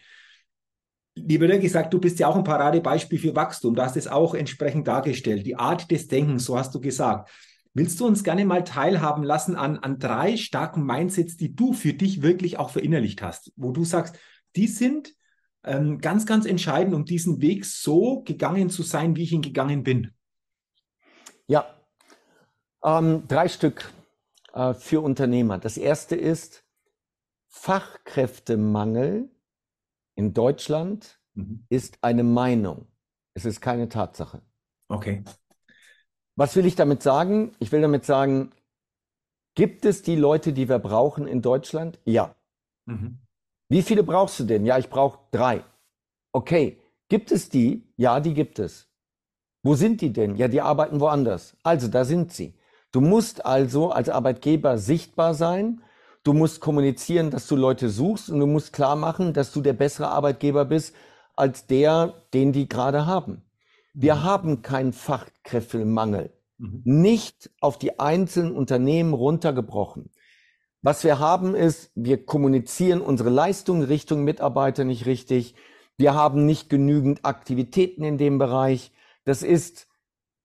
Lieber Dirk, gesagt, du bist ja auch ein Paradebeispiel für Wachstum. Du hast es auch entsprechend dargestellt. Die Art des Denkens, so hast du gesagt. Willst du uns gerne mal teilhaben lassen an, an drei starken Mindsets, die du für dich wirklich auch verinnerlicht hast, wo du sagst, die sind ähm, ganz, ganz entscheidend, um diesen Weg so gegangen zu sein, wie ich ihn gegangen bin? Ja, ähm, drei Stück äh, für Unternehmer. Das erste ist Fachkräftemangel in Deutschland mhm. ist eine Meinung. Es ist keine Tatsache. Okay. Was will ich damit sagen? Ich will damit sagen, gibt es die Leute, die wir brauchen in Deutschland? Ja. Mhm. Wie viele brauchst du denn? Ja, ich brauche drei. Okay. Gibt es die? Ja, die gibt es. Wo sind die denn? Ja, die arbeiten woanders. Also, da sind sie. Du musst also als Arbeitgeber sichtbar sein. Du musst kommunizieren, dass du Leute suchst und du musst klar machen, dass du der bessere Arbeitgeber bist als der, den die gerade haben. Wir mhm. haben keinen Fachkräftemangel. Mhm. Nicht auf die einzelnen Unternehmen runtergebrochen. Was wir haben ist, wir kommunizieren unsere Leistungen Richtung Mitarbeiter nicht richtig. Wir haben nicht genügend Aktivitäten in dem Bereich. Das ist,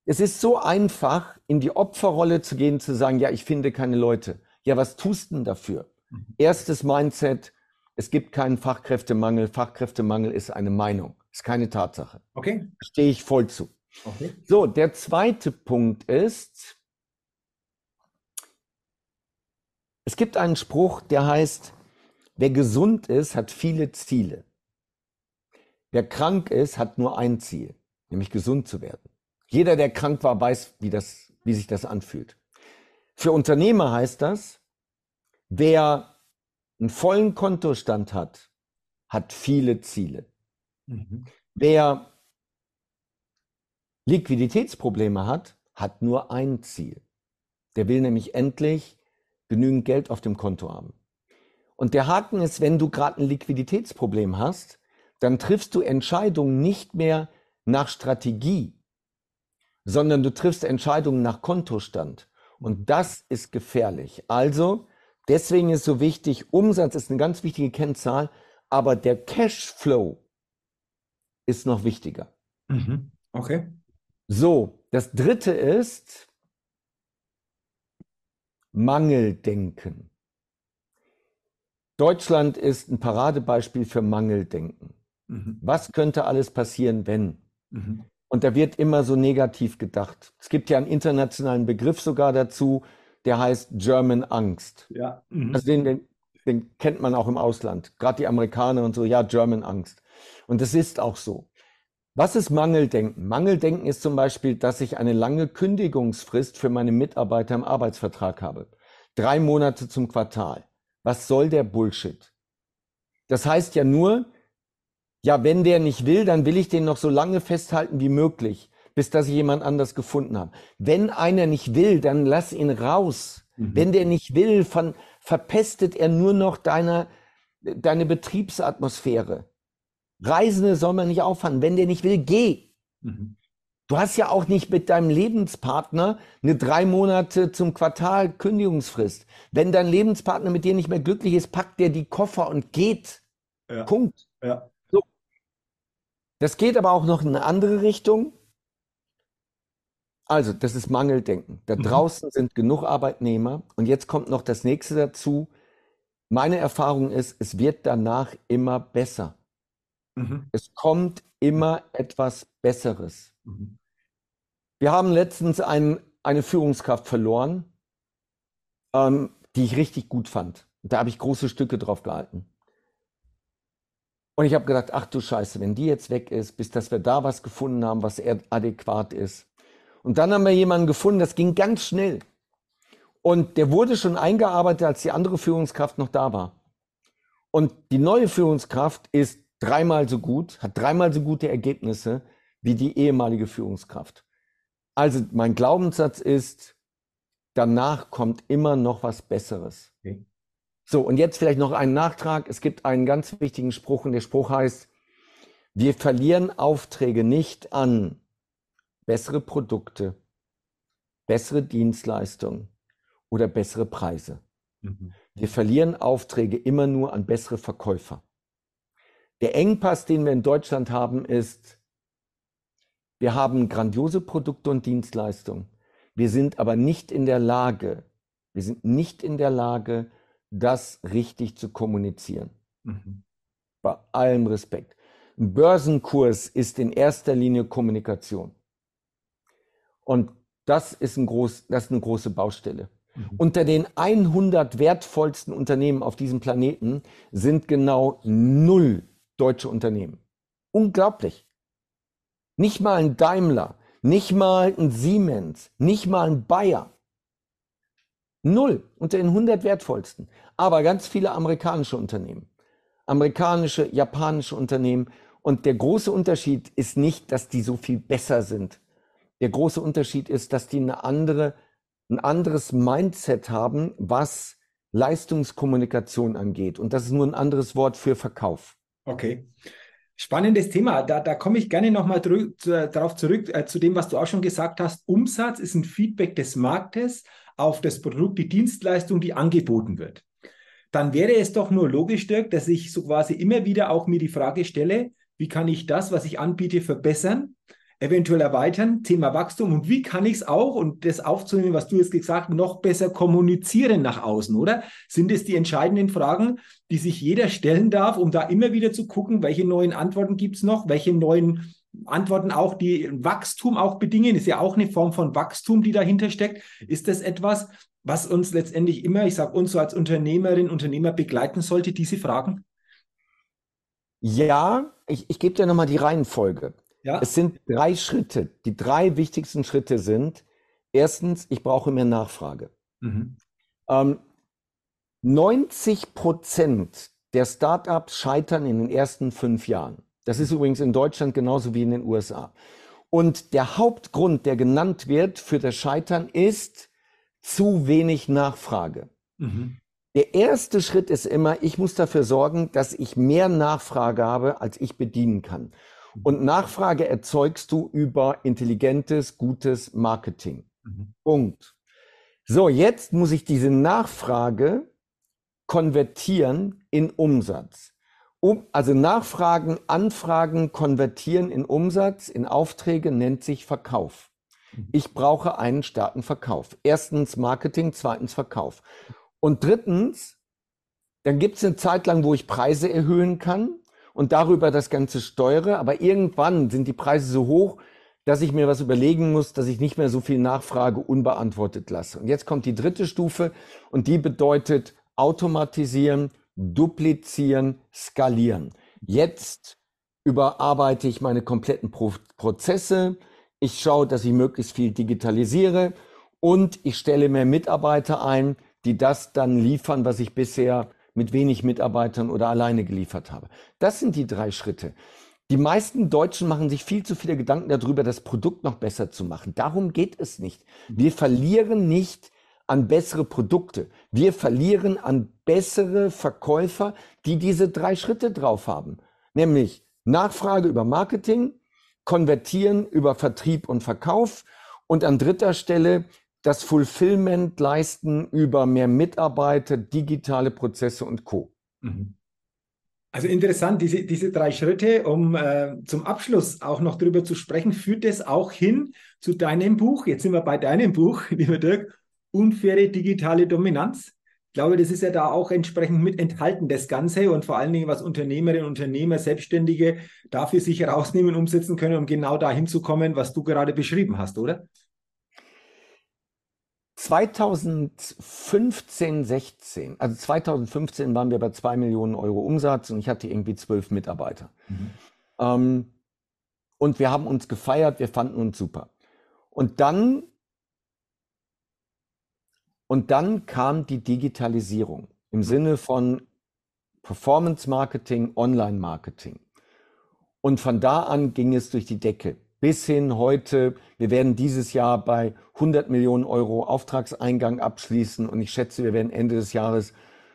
es ist so einfach, in die Opferrolle zu gehen, zu sagen, ja, ich finde keine Leute. Ja, was tust du denn dafür? Mhm. Erstes Mindset, es gibt keinen Fachkräftemangel. Fachkräftemangel ist eine Meinung, ist keine Tatsache. Okay. Stehe ich voll zu. Okay. So, der zweite Punkt ist, es gibt einen Spruch, der heißt, wer gesund ist, hat viele Ziele. Wer krank ist, hat nur ein Ziel, nämlich gesund zu werden. Jeder, der krank war, weiß, wie, das, wie sich das anfühlt. Für Unternehmer heißt das, wer einen vollen Kontostand hat, hat viele Ziele. Mhm. Wer Liquiditätsprobleme hat, hat nur ein Ziel. Der will nämlich endlich genügend Geld auf dem Konto haben. Und der Haken ist, wenn du gerade ein Liquiditätsproblem hast, dann triffst du Entscheidungen nicht mehr nach Strategie, sondern du triffst Entscheidungen nach Kontostand. Und das ist gefährlich. Also, deswegen ist so wichtig, Umsatz ist eine ganz wichtige Kennzahl, aber der Cashflow ist noch wichtiger. Mhm. Okay. So, das dritte ist Mangeldenken. Deutschland ist ein Paradebeispiel für Mangeldenken. Mhm. Was könnte alles passieren, wenn? Mhm. Und da wird immer so negativ gedacht. Es gibt ja einen internationalen Begriff sogar dazu, der heißt German Angst. Ja. Mhm. Also den, den, den kennt man auch im Ausland. Gerade die Amerikaner und so, ja, German Angst. Und es ist auch so. Was ist Mangeldenken? Mangeldenken ist zum Beispiel, dass ich eine lange Kündigungsfrist für meine Mitarbeiter im Arbeitsvertrag habe. Drei Monate zum Quartal. Was soll der Bullshit? Das heißt ja nur, ja, wenn der nicht will, dann will ich den noch so lange festhalten wie möglich, bis dass ich jemand anders gefunden habe. Wenn einer nicht will, dann lass ihn raus. Mhm. Wenn der nicht will, von, verpestet er nur noch deine, deine Betriebsatmosphäre. Reisende soll man nicht auffangen. Wenn der nicht will, geh. Mhm. Du hast ja auch nicht mit deinem Lebenspartner eine drei Monate zum Quartal Kündigungsfrist. Wenn dein Lebenspartner mit dir nicht mehr glücklich ist, packt der die Koffer und geht. Ja. Punkt. Ja. So. Das geht aber auch noch in eine andere Richtung. Also, das ist Mangeldenken. Da mhm. draußen sind genug Arbeitnehmer. Und jetzt kommt noch das nächste dazu. Meine Erfahrung ist, es wird danach immer besser. Mhm. Es kommt immer etwas Besseres. Mhm. Wir haben letztens ein, eine Führungskraft verloren, ähm, die ich richtig gut fand. Da habe ich große Stücke drauf gehalten. Und ich habe gedacht, ach du Scheiße, wenn die jetzt weg ist, bis dass wir da was gefunden haben, was adäquat ist. Und dann haben wir jemanden gefunden, das ging ganz schnell. Und der wurde schon eingearbeitet, als die andere Führungskraft noch da war. Und die neue Führungskraft ist dreimal so gut, hat dreimal so gute Ergebnisse wie die ehemalige Führungskraft. Also mein Glaubenssatz ist, danach kommt immer noch was Besseres. Okay. So, und jetzt vielleicht noch ein Nachtrag. Es gibt einen ganz wichtigen Spruch und der Spruch heißt, wir verlieren Aufträge nicht an bessere Produkte, bessere Dienstleistungen oder bessere Preise. Mhm. Wir verlieren Aufträge immer nur an bessere Verkäufer. Der Engpass, den wir in Deutschland haben, ist, wir haben grandiose Produkte und Dienstleistungen. Wir sind aber nicht in der Lage, wir sind nicht in der Lage, das richtig zu kommunizieren. Mhm. Bei allem Respekt. Ein Börsenkurs ist in erster Linie Kommunikation. Und das ist, ein groß, das ist eine große Baustelle. Mhm. Unter den 100 wertvollsten Unternehmen auf diesem Planeten sind genau null deutsche Unternehmen. Unglaublich. Nicht mal ein Daimler, nicht mal ein Siemens, nicht mal ein Bayer. Null unter den 100 wertvollsten. Aber ganz viele amerikanische Unternehmen. Amerikanische, japanische Unternehmen. Und der große Unterschied ist nicht, dass die so viel besser sind. Der große Unterschied ist, dass die eine andere, ein anderes Mindset haben, was Leistungskommunikation angeht. Und das ist nur ein anderes Wort für Verkauf. Okay. Spannendes Thema. Da, da komme ich gerne nochmal darauf zurück, äh, zu dem, was du auch schon gesagt hast. Umsatz ist ein Feedback des Marktes auf das Produkt, die Dienstleistung, die angeboten wird. Dann wäre es doch nur logisch, Dirk, dass ich so quasi immer wieder auch mir die Frage stelle, wie kann ich das, was ich anbiete, verbessern? Eventuell erweitern, Thema Wachstum und wie kann ich es auch, und das aufzunehmen, was du jetzt gesagt hast, noch besser kommunizieren nach außen, oder? Sind es die entscheidenden Fragen, die sich jeder stellen darf, um da immer wieder zu gucken, welche neuen Antworten gibt es noch, welche neuen Antworten auch, die Wachstum auch bedingen, ist ja auch eine Form von Wachstum, die dahinter steckt. Ist das etwas, was uns letztendlich immer, ich sage uns so als Unternehmerin, Unternehmer begleiten sollte, diese Fragen? Ja, ich, ich gebe dir nochmal die Reihenfolge. Ja. Es sind drei Schritte. Die drei wichtigsten Schritte sind, erstens, ich brauche mehr Nachfrage. Mhm. Ähm, 90 Prozent der Startups scheitern in den ersten fünf Jahren. Das ist übrigens in Deutschland genauso wie in den USA. Und der Hauptgrund, der genannt wird für das Scheitern, ist zu wenig Nachfrage. Mhm. Der erste Schritt ist immer, ich muss dafür sorgen, dass ich mehr Nachfrage habe, als ich bedienen kann. Und Nachfrage erzeugst du über intelligentes, gutes Marketing. Mhm. Punkt. So, jetzt muss ich diese Nachfrage konvertieren in Umsatz. Um, also Nachfragen, Anfragen konvertieren in Umsatz, in Aufträge nennt sich Verkauf. Mhm. Ich brauche einen starken Verkauf. Erstens Marketing, zweitens Verkauf. Und drittens, dann gibt es eine Zeit lang, wo ich Preise erhöhen kann und darüber das Ganze steuere. Aber irgendwann sind die Preise so hoch, dass ich mir was überlegen muss, dass ich nicht mehr so viel Nachfrage unbeantwortet lasse. Und jetzt kommt die dritte Stufe und die bedeutet automatisieren, duplizieren, skalieren. Jetzt überarbeite ich meine kompletten Pro Prozesse. Ich schaue, dass ich möglichst viel digitalisiere und ich stelle mehr Mitarbeiter ein, die das dann liefern, was ich bisher mit wenig Mitarbeitern oder alleine geliefert habe. Das sind die drei Schritte. Die meisten Deutschen machen sich viel zu viele Gedanken darüber, das Produkt noch besser zu machen. Darum geht es nicht. Wir verlieren nicht an bessere Produkte. Wir verlieren an bessere Verkäufer, die diese drei Schritte drauf haben. Nämlich Nachfrage über Marketing, Konvertieren über Vertrieb und Verkauf und an dritter Stelle das Fulfillment leisten über mehr Mitarbeiter, digitale Prozesse und Co. Mhm. Also interessant, diese, diese drei Schritte, um äh, zum Abschluss auch noch darüber zu sprechen, führt es auch hin zu deinem Buch. Jetzt sind wir bei deinem Buch, lieber Dirk, Unfaire digitale Dominanz. Ich glaube, das ist ja da auch entsprechend mit enthalten, das Ganze und vor allen Dingen, was Unternehmerinnen, Unternehmer, Selbstständige dafür sich herausnehmen, umsetzen können, um genau dahin zu kommen, was du gerade beschrieben hast, oder? 2015, 16, also 2015 waren wir bei zwei Millionen Euro Umsatz und ich hatte irgendwie zwölf Mitarbeiter. Mhm. Ähm, und wir haben uns gefeiert, wir fanden uns super. Und dann, und dann kam die Digitalisierung im Sinne von Performance Marketing, Online Marketing. Und von da an ging es durch die Decke bis hin heute, wir werden dieses Jahr bei 100 Millionen Euro Auftragseingang abschließen und ich schätze, wir werden Ende des Jahres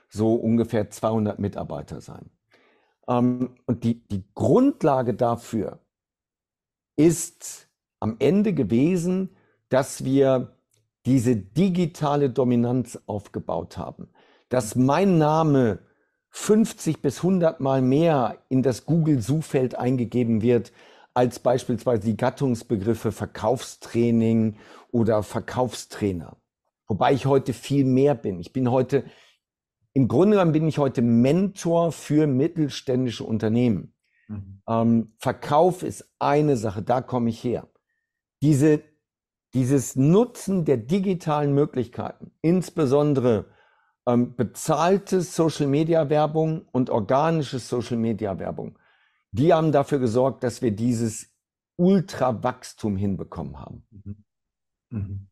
so ungefähr 200 Mitarbeiter sein. Ähm, und die, die Grundlage dafür ist am Ende gewesen, dass wir diese digitale Dominanz aufgebaut haben, dass mein Name 50 bis 100 Mal mehr in das Google-Suchfeld eingegeben wird, als beispielsweise die Gattungsbegriffe Verkaufstraining oder Verkaufstrainer. Wobei ich heute viel mehr bin. Ich bin heute, im Grunde genommen bin ich heute Mentor für mittelständische Unternehmen. Mhm. Ähm, Verkauf ist eine Sache, da komme ich her. Diese, dieses Nutzen der digitalen Möglichkeiten, insbesondere ähm, bezahlte Social-Media-Werbung und organische Social-Media-Werbung, die haben dafür gesorgt, dass wir dieses Ultrawachstum hinbekommen haben. Mhm. Mhm.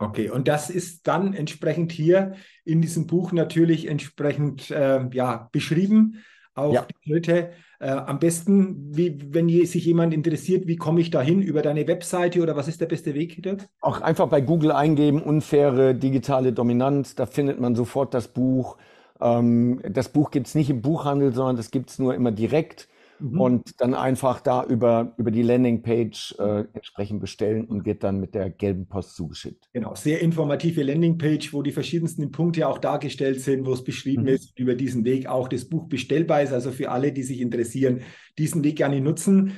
Okay, und das ist dann entsprechend hier in diesem Buch natürlich entsprechend äh, ja, beschrieben. Auch ja. die Schritte. Äh, am besten, wie, wenn sich jemand interessiert, wie komme ich da hin? Über deine Webseite oder was ist der beste Weg, Dirk? Auch einfach bei Google eingeben, unfaire digitale Dominanz, da findet man sofort das Buch. Ähm, das Buch gibt es nicht im Buchhandel, sondern das gibt es nur immer direkt. Mhm. Und dann einfach da über, über die Landingpage äh, entsprechend bestellen und wird dann mit der gelben Post zugeschickt. Genau, sehr informative Landingpage, wo die verschiedensten Punkte auch dargestellt sind, wo es beschrieben mhm. ist, über diesen Weg auch das Buch bestellbar ist. Also für alle, die sich interessieren, diesen Weg gerne nutzen.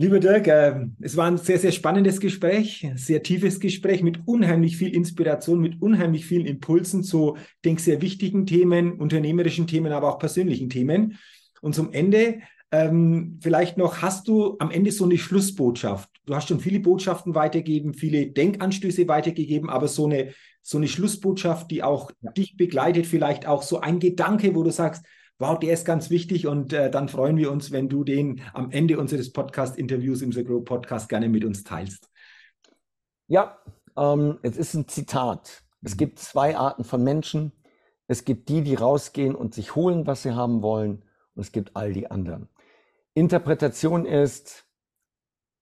Lieber Dirk, äh, es war ein sehr, sehr spannendes Gespräch, sehr tiefes Gespräch mit unheimlich viel Inspiration, mit unheimlich vielen Impulsen zu, denke sehr wichtigen Themen, unternehmerischen Themen, aber auch persönlichen Themen. Und zum Ende ähm, vielleicht noch, hast du am Ende so eine Schlussbotschaft? Du hast schon viele Botschaften weitergegeben, viele Denkanstöße weitergegeben, aber so eine, so eine Schlussbotschaft, die auch ja. dich begleitet, vielleicht auch so ein Gedanke, wo du sagst, wow, der ist ganz wichtig und äh, dann freuen wir uns, wenn du den am Ende unseres Podcast-Interviews im The Grow Podcast gerne mit uns teilst. Ja, ähm, es ist ein Zitat. Es mhm. gibt zwei Arten von Menschen. Es gibt die, die rausgehen und sich holen, was sie haben wollen. Und es gibt all die anderen. Interpretation ist,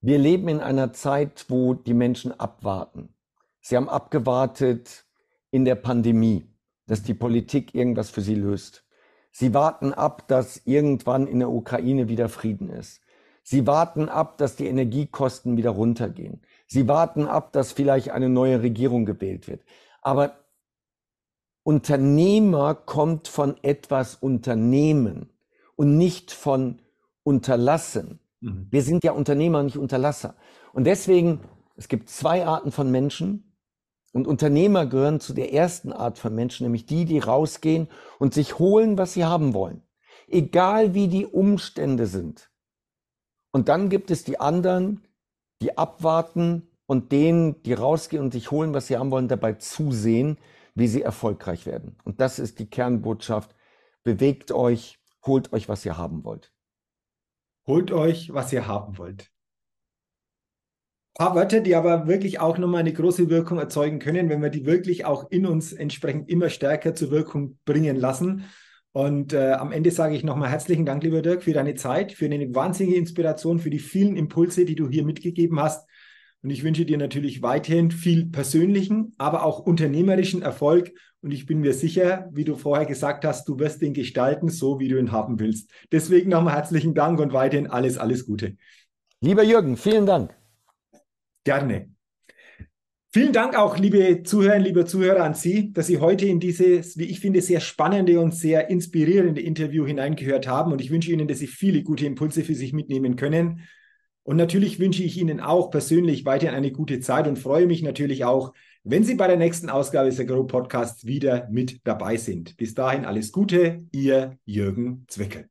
wir leben in einer Zeit, wo die Menschen abwarten. Sie haben abgewartet in der Pandemie, dass die Politik irgendwas für sie löst. Sie warten ab, dass irgendwann in der Ukraine wieder Frieden ist. Sie warten ab, dass die Energiekosten wieder runtergehen. Sie warten ab, dass vielleicht eine neue Regierung gewählt wird. Aber Unternehmer kommt von etwas Unternehmen und nicht von unterlassen. Mhm. Wir sind ja Unternehmer, nicht Unterlasser. Und deswegen, es gibt zwei Arten von Menschen. Und Unternehmer gehören zu der ersten Art von Menschen, nämlich die, die rausgehen und sich holen, was sie haben wollen. Egal wie die Umstände sind. Und dann gibt es die anderen, die abwarten und denen, die rausgehen und sich holen, was sie haben wollen, dabei zusehen, wie sie erfolgreich werden. Und das ist die Kernbotschaft. Bewegt euch, holt euch, was ihr haben wollt. Holt euch, was ihr haben wollt. Ein paar Wörter, die aber wirklich auch nochmal eine große Wirkung erzeugen können, wenn wir die wirklich auch in uns entsprechend immer stärker zur Wirkung bringen lassen. Und äh, am Ende sage ich nochmal herzlichen Dank, lieber Dirk, für deine Zeit, für eine wahnsinnige Inspiration, für die vielen Impulse, die du hier mitgegeben hast. Und ich wünsche dir natürlich weiterhin viel persönlichen, aber auch unternehmerischen Erfolg. Und ich bin mir sicher, wie du vorher gesagt hast, du wirst ihn gestalten, so wie du ihn haben willst. Deswegen nochmal herzlichen Dank und weiterhin alles, alles Gute. Lieber Jürgen, vielen Dank. Gerne. Vielen Dank auch, liebe Zuhörerinnen, liebe Zuhörer, an Sie, dass Sie heute in dieses, wie ich finde, sehr spannende und sehr inspirierende Interview hineingehört haben. Und ich wünsche Ihnen, dass Sie viele gute Impulse für sich mitnehmen können. Und natürlich wünsche ich Ihnen auch persönlich weiterhin eine gute Zeit und freue mich natürlich auch, wenn Sie bei der nächsten Ausgabe des Agro Podcasts wieder mit dabei sind. Bis dahin alles Gute, Ihr Jürgen Zwickel.